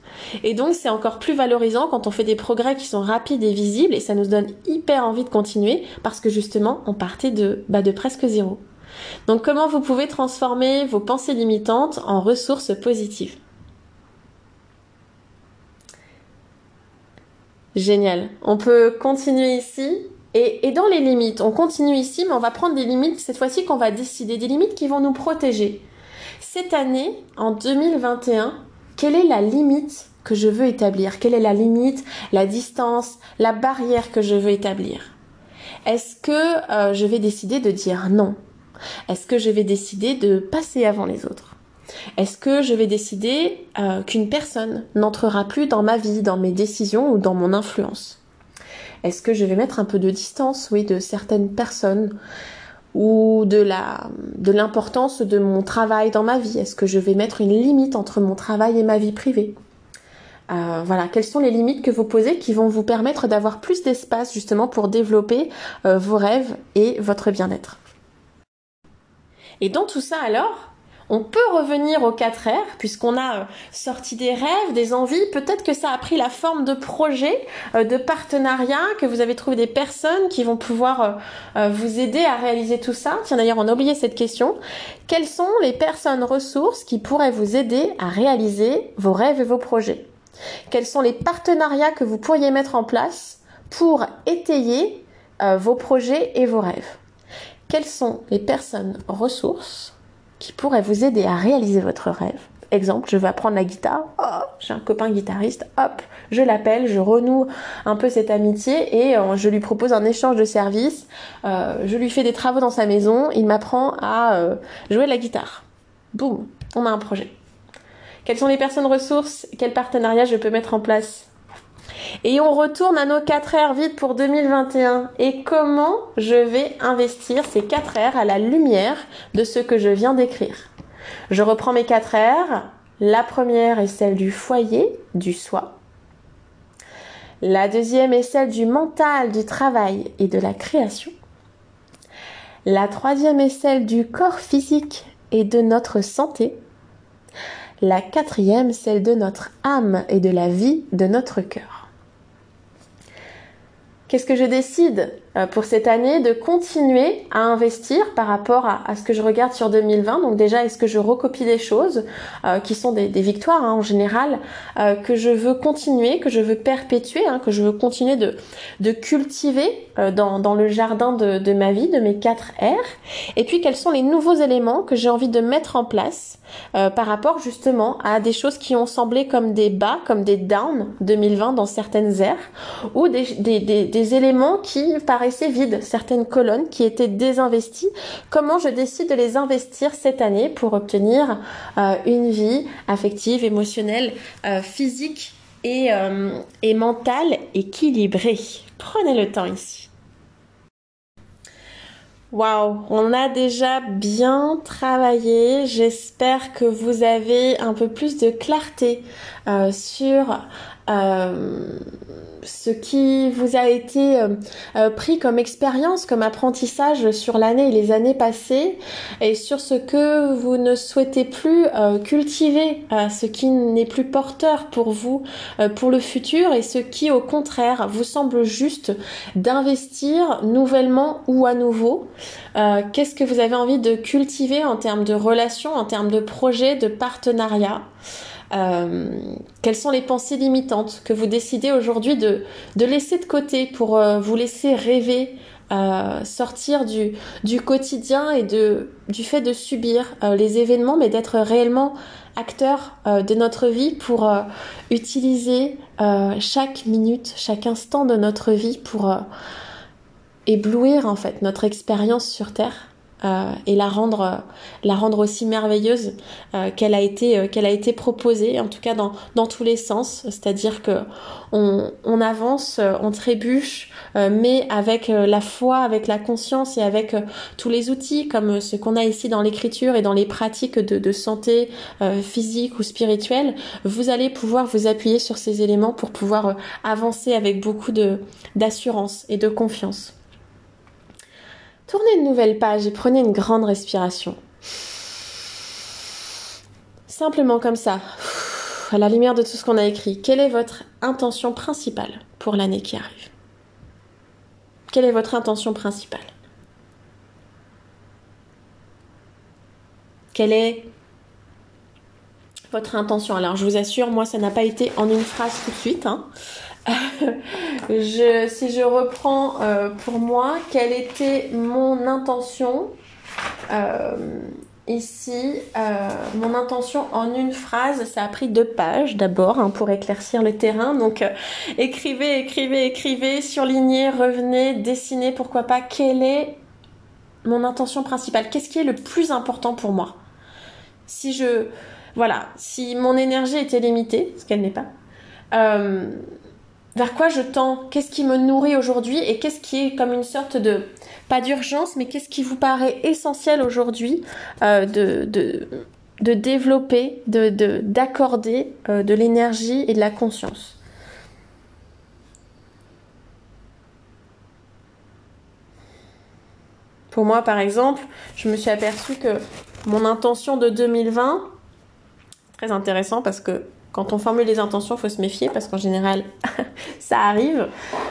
Et donc c'est encore plus valorisant quand on fait des progrès qui sont rapides et visibles et ça nous donne hyper envie de continuer parce que justement on partait de, bah, de presque zéro. Donc comment vous pouvez transformer vos pensées limitantes en ressources positives? Génial. On peut continuer ici? Et, dans les limites, on continue ici, mais on va prendre des limites cette fois-ci qu'on va décider, des limites qui vont nous protéger. Cette année, en 2021, quelle est la limite que je veux établir? Quelle est la limite, la distance, la barrière que je veux établir? Est-ce que euh, je vais décider de dire non? Est-ce que je vais décider de passer avant les autres? Est-ce que je vais décider euh, qu'une personne n'entrera plus dans ma vie, dans mes décisions ou dans mon influence? Est-ce que je vais mettre un peu de distance, oui, de certaines personnes ou de l'importance de mon travail dans ma vie? Est-ce que je vais mettre une limite entre mon travail et ma vie privée? Euh, voilà, quelles sont les limites que vous posez qui vont vous permettre d'avoir plus d'espace justement pour développer euh, vos rêves et votre bien-être? Et dans tout ça alors, on peut revenir aux 4 R, puisqu'on a euh, sorti des rêves, des envies. Peut-être que ça a pris la forme de projets, euh, de partenariats, que vous avez trouvé des personnes qui vont pouvoir euh, vous aider à réaliser tout ça. Tiens, d'ailleurs, on a oublié cette question. Quelles sont les personnes ressources qui pourraient vous aider à réaliser vos rêves et vos projets? Quels sont les partenariats que vous pourriez mettre en place pour étayer vos projets et vos rêves? Quelles sont les personnes ressources qui pourrait vous aider à réaliser votre rêve, exemple, je veux apprendre la guitare. Oh, j'ai un copain guitariste. Hop, je l'appelle, je renoue un peu cette amitié et euh, je lui propose un échange de services. Euh, je lui fais des travaux dans sa maison. Il m'apprend à euh, jouer de la guitare. Boum, on a un projet. Quelles sont les personnes ressources? Quel partenariat je peux mettre en place? Et on retourne à nos 4 R vite pour 2021. Et comment je vais investir ces 4 R à la lumière de ce que je viens d'écrire? Je reprends mes 4 R. La première est celle du foyer, du soi. La deuxième est celle du mental, du travail et de la création. La troisième est celle du corps physique et de notre santé. La quatrième, celle de notre âme et de la vie de notre cœur. Qu'est-ce que je décide? Pour cette année de continuer à investir par rapport à, ce que je regarde sur 2020 Donc déjà, est-ce que je recopie des choses euh, qui sont des, victoires hein, en général euh, que je veux continuer, que je veux perpétuer, hein, que je veux continuer de, de cultiver dans, dans, le jardin de, de, ma vie, de mes 4 R? Et puis quels sont les nouveaux éléments que j'ai envie de mettre en place par rapport justement à des choses qui ont semblé comme des bas, comme des downs 2020 dans certaines aires, ou des, des, des des éléments qui paraissaient vides, certaines colonnes qui étaient désinvesties. Comment je décide de les investir cette année pour obtenir euh, une vie affective, émotionnelle, euh, physique et, euh, et mentale équilibrée? Prenez le temps ici. Waouh, on a déjà bien travaillé. J'espère que vous avez un peu plus de clarté sur ce qui vous a été euh, euh, pris comme expérience, comme apprentissage sur l'année et les années passées, et sur ce que vous ne souhaitez plus euh, cultiver, ce qui n'est plus porteur pour vous, pour le futur, et ce qui au contraire vous semble juste d'investir nouvellement ou à nouveau. Qu'est-ce que vous avez envie de cultiver en termes de relations, en termes de projets, de partenariats? Euh, quelles sont les pensées limitantes que vous décidez aujourd'hui de, de, laisser de côté pour euh, vous laisser rêver, euh, sortir du, du, quotidien et de, du fait de subir les événements, mais d'être réellement acteur de notre vie pour utiliser chaque minute, chaque instant de notre vie pour éblouir en fait notre expérience sur Terre? Euh, et la rendre, la rendre aussi merveilleuse euh, qu'elle a été, euh, qu'elle a été proposée, en tout cas dans, dans tous les sens. C'est-à-dire que on, on avance, on trébuche, mais avec la foi, avec la conscience et avec tous les outils comme ce qu'on a ici dans l'écriture et dans les pratiques de, de santé physique ou spirituelle, vous allez pouvoir vous appuyer sur ces éléments pour pouvoir avancer avec beaucoup de d'assurance et de confiance. Tournez une nouvelle page et prenez une grande respiration. Simplement comme ça, à la lumière de tout ce qu'on a écrit, quelle est votre intention principale pour l'année qui arrive? Quelle est votre intention principale? Quelle est votre intention? Alors je vous assure, moi ça n'a pas été en une phrase tout de suite. Hein. si je reprends euh, pour moi, quelle était mon intention euh, Ici, euh, mon intention en une phrase, ça a pris deux pages d'abord hein, pour éclaircir le terrain. Donc, écrivez, écrivez, écrivez, surlignez, revenez, dessinez, pourquoi pas. Quelle est mon intention principale? Qu'est-ce qui est le plus important pour moi? Si je, voilà, si mon énergie était limitée, ce qu'elle n'est pas, vers quoi je tends, qu'est-ce qui me nourrit aujourd'hui? Et qu'est-ce qui est comme une sorte de, pas d'urgence, mais qu'est-ce qui vous paraît essentiel aujourd'hui euh, de, de, de, développer, d'accorder de, d'accorder euh, de l'énergie et de la conscience? Pour moi, par exemple, je me suis aperçue que mon intention de 2020, très intéressant parce que quand on formule les intentions, il faut se méfier parce qu'en général, ça arrive.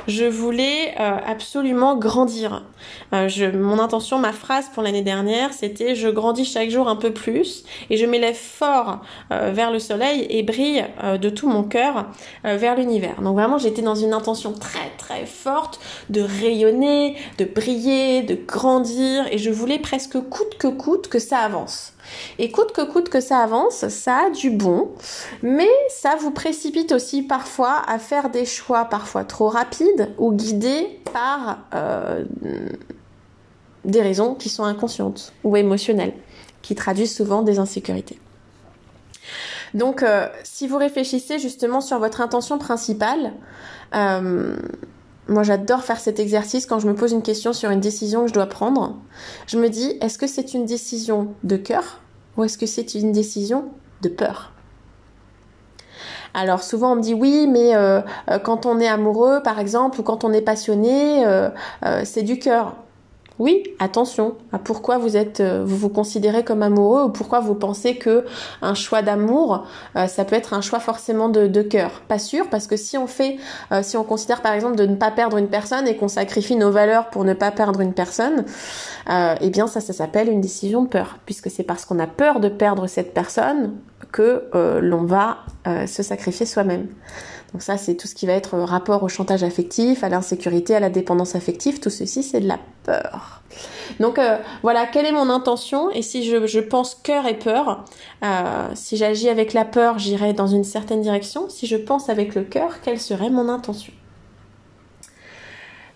je voulais euh, absolument grandir. Euh, je, mon intention, ma phrase pour l'année dernière, c'était je grandis chaque jour un peu plus et je m'élève fort euh, vers le soleil et brille de tout mon cœur vers l'univers. Donc vraiment, j'étais dans une intention très très forte de rayonner, de briller, de grandir et je voulais presque coûte que coûte que ça avance. Et coûte que coûte que ça avance, ça a du bon, mais ça vous précipite aussi parfois à faire des choix parfois trop rapides ou guidés par euh, des raisons qui sont inconscientes ou émotionnelles, qui traduisent souvent des insécurités. Donc, euh, si vous réfléchissez justement sur votre intention principale, euh, moi j'adore faire cet exercice quand je me pose une question sur une décision que je dois prendre. Je me dis, est-ce que c'est une décision de cœur ou est-ce que c'est une décision de peur? Alors souvent on me dit oui, mais euh, euh, quand on est amoureux par exemple ou quand on est passionné, euh, c'est du cœur. Oui, attention à pourquoi vous êtes, euh, vous vous considérez comme amoureux ou pourquoi vous pensez que un choix d'amour, euh, ça peut être un choix forcément de, de cœur. Pas sûr, parce que si on fait, euh, si on considère par exemple de ne pas perdre une personne et qu'on sacrifie nos valeurs pour ne pas perdre une personne, eh bien ça, ça s'appelle une décision de peur, puisque c'est parce qu'on a peur de perdre cette personne que l'on va se sacrifier soi-même. Donc ça, c'est tout ce qui va être rapport au chantage affectif, à l'insécurité, à la dépendance affective. Tout ceci, c'est de la peur. Donc euh, voilà, quelle est mon intention? Et si je, pense cœur et peur, euh, si j'agis avec la peur, j'irai dans une certaine direction. Si je pense avec le cœur, quelle serait mon intention?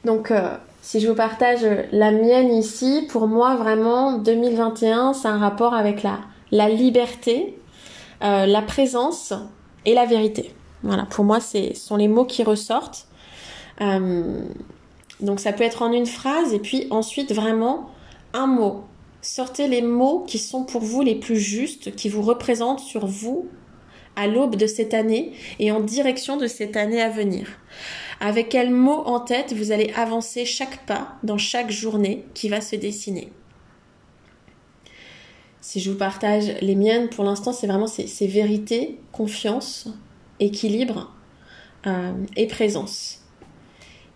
Donc euh, si je vous partage la mienne ici, pour moi vraiment 2021, c'est un rapport avec la liberté, la présence et la vérité. Voilà, pour moi, ce sont les mots qui ressortent. Euh, donc ça peut être en une phrase et puis ensuite vraiment un mot. Sortez les mots qui sont pour vous les plus justes, qui vous représentent sur vous à l'aube de cette année et en direction de cette année à venir. Avec quel mot en tête vous allez avancer chaque pas dans chaque journée qui va se dessiner? Si je vous partage les miennes, pour l'instant, c'est vraiment ces vérités, confiance, équilibre euh, et présence.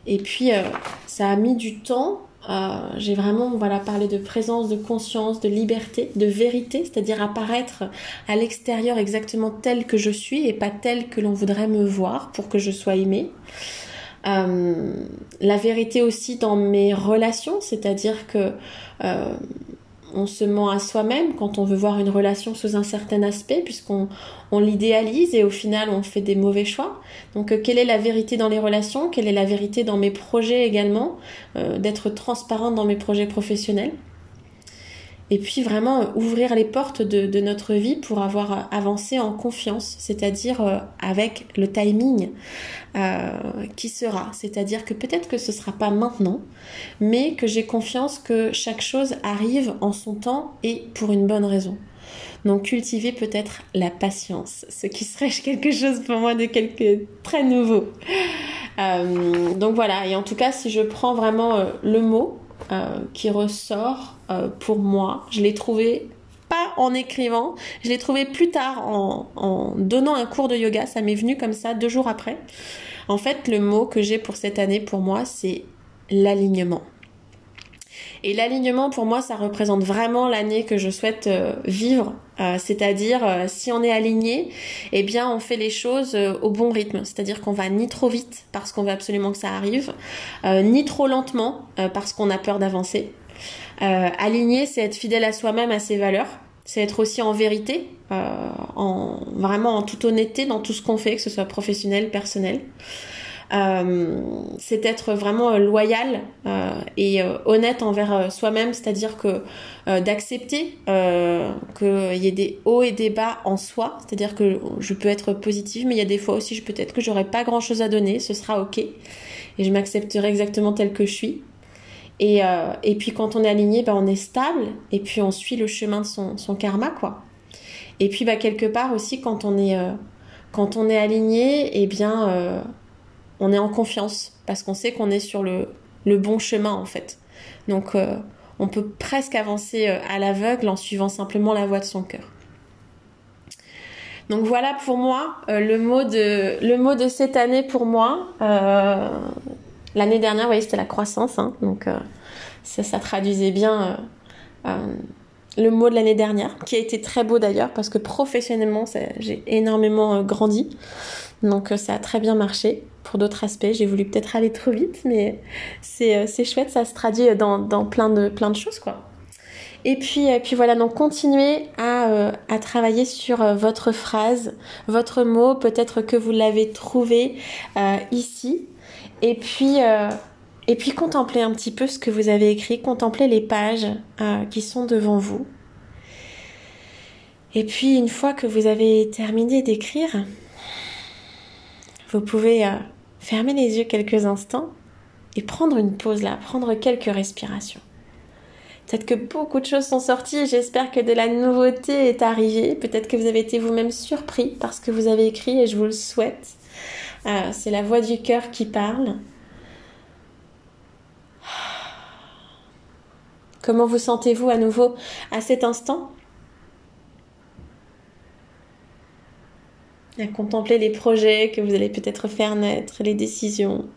Et puis, euh, ça a mis du temps. Euh, j'ai vraiment voilà, parlé de présence, de conscience, de liberté, de vérité, c'est-à-dire apparaître à l'extérieur exactement tel que je suis et pas tel que l'on voudrait me voir pour que je sois aimée. la vérité aussi dans mes relations, c'est-à-dire que on se ment à soi-même quand on veut voir une relation sous un certain aspect, puisqu'on on, l'idéalise et au final on fait des mauvais choix. Donc euh, quelle est la vérité dans les relations? Quelle est la vérité dans mes projets également? Euh, D'être transparente dans mes projets professionnels et puis vraiment euh, ouvrir les portes de, notre vie pour avoir euh, avancé en confiance, c'est-à-dire euh, avec le timing qui sera. C'est-à-dire que peut-être que ce ne sera pas maintenant, mais que j'ai confiance que chaque chose arrive en son temps et pour une bonne raison. Donc cultiver peut-être la patience, ce qui serait quelque chose pour moi de quelque très nouveau. donc voilà, et en tout cas si je prends vraiment le mot, qui ressort euh, pour moi. Je l'ai trouvé pas en écrivant, je l'ai trouvé plus tard en, donnant un cours de yoga. Ça m'est venu comme ça deux jours après. En fait, le mot que j'ai pour cette année pour moi, c'est l'alignement. Et l'alignement, pour moi, ça représente vraiment l'année que je souhaite euh, vivre. Euh, c'est-à-dire, si on est aligné, eh bien, on fait les choses au bon rythme. C'est-à-dire qu'on va ni trop vite parce qu'on veut absolument que ça arrive, ni trop lentement parce qu'on a peur d'avancer. Aligné, c'est être fidèle à soi-même, à ses valeurs. C'est être aussi en vérité, en vraiment en toute honnêteté dans tout ce qu'on fait, que ce soit professionnel, personnel. Euh, c'est être vraiment euh, loyal euh, et honnête envers soi-même, c'est-à-dire que d'accepter qu'il y ait des hauts et des bas en soi, c'est-à-dire que je peux être positive, mais il y a des fois aussi peut-être que j'aurai pas grand-chose à donner, ce sera ok, et je m'accepterai exactement tel que je suis. Et, et puis quand on est aligné, ben, on est stable, et puis on suit le chemin de son, son karma, quoi. Et puis bah, quelque part aussi, quand on est, quand on est aligné, eh bien on est en confiance parce qu'on sait qu'on est sur le, bon chemin en fait. Donc euh, on peut presque avancer euh, à l'aveugle en suivant simplement la voie de son cœur. Donc voilà pour moi euh, le, mot de, le mot de cette année pour moi. L'année dernière, vous voyez, c'était la croissance, hein, donc ça, ça, traduisait bien le mot de l'année dernière, qui a été très beau d'ailleurs, parce que professionnellement, j'ai énormément grandi. Donc ça a très bien marché. Pour d'autres aspects, j'ai voulu peut-être aller trop vite, mais c'est chouette, ça se traduit dans, plein, de, choses, quoi. Et puis, puis voilà, donc continuez à, euh, travailler sur euh, votre phrase, votre mot, peut-être que vous l'avez trouvé euh, ici. Et puis, et puis contemplez un petit peu ce que vous avez écrit, contemplez les pages qui sont devant vous. Et puis une fois que vous avez terminé d'écrire, vous pouvez fermer les yeux quelques instants et prendre une pause là, prendre quelques respirations. Peut-être que beaucoup de choses sont sorties. J'espère que de la nouveauté est arrivée. Peut-être que vous avez été vous-même surpris par ce que vous avez écrit et je vous le souhaite. Euh, c'est la voix du cœur qui parle. Comment vous sentez-vous à nouveau à cet instant? À contempler les projets que vous allez peut-être faire naître, les décisions,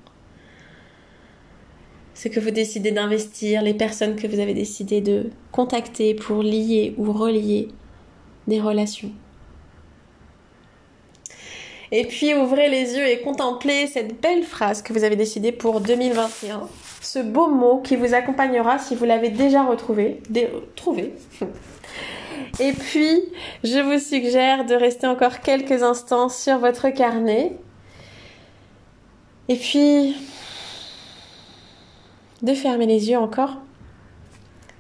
ce que vous décidez d'investir, les personnes que vous avez décidé de contacter pour lier ou relier des relations. Et puis ouvrez les yeux et contemplez cette belle phrase que vous avez décidée pour 2021. Ce beau mot qui vous accompagnera si vous l'avez déjà retrouvé. trouvé. Et puis, je vous suggère de rester encore quelques instants sur votre carnet. Et puis, de fermer les yeux encore,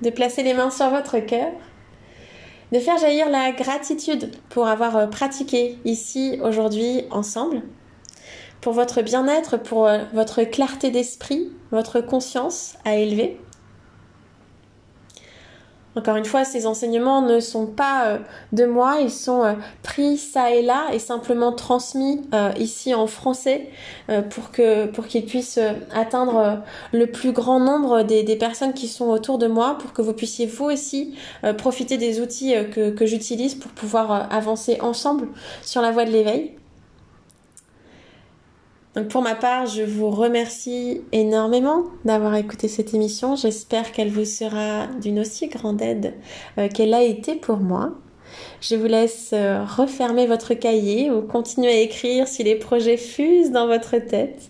de placer les mains sur votre cœur, de faire jaillir la gratitude pour avoir euh, pratiqué ici aujourd'hui ensemble, pour votre bien-être, pour euh, votre clarté d'esprit, votre conscience à élever. Encore une fois, ces enseignements ne sont pas euh, de moi, ils sont euh, pris ça et là et simplement transmis euh, ici en français pour qu'ils puissent atteindre le plus grand nombre des, personnes qui sont autour de moi, pour que vous puissiez vous aussi profiter des outils que j'utilise pour pouvoir avancer ensemble sur la voie de l'éveil. Pour ma part, je vous remercie énormément d'avoir écouté cette émission. J'espère qu'elle vous sera d'une aussi grande aide euh, qu'elle a été pour moi. Je vous laisse euh, refermer votre cahier ou continuer à écrire si les projets fusent dans votre tête.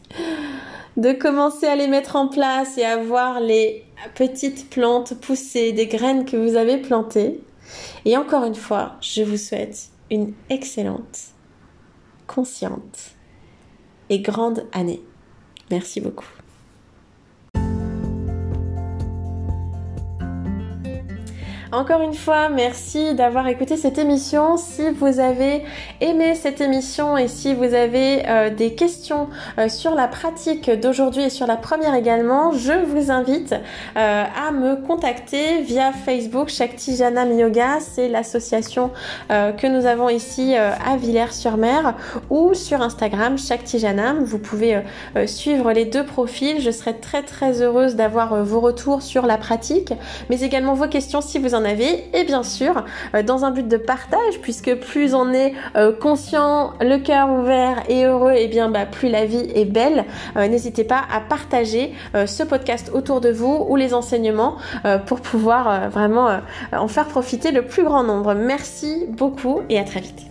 De commencer à les mettre en place et à voir les petites plantes pousser des graines que vous avez plantées. Et encore une fois, je vous souhaite une excellente, consciente et grande année. Merci beaucoup. Encore une fois, merci d'avoir écouté cette émission. Si vous avez aimé cette émission et si vous avez euh, des questions euh, sur la pratique d'aujourd'hui et sur la première également, je vous invite euh, à me contacter via Facebook Shakti Janam Yoga, c'est l'association que nous avons ici à Villers-sur-Mer ou sur Instagram Shakti Janam. Vous pouvez suivre les deux profils. Je serai très très heureuse d'avoir vos retours sur la pratique, mais également vos questions si vous en avez et bien sûr euh, dans un but de partage puisque plus on est euh, conscient, le cœur ouvert et heureux et bien bah, plus la vie est belle. Euh, n'hésitez pas à partager ce podcast autour de vous ou les enseignements pour pouvoir vraiment en faire profiter le plus grand nombre. Merci beaucoup et à très vite.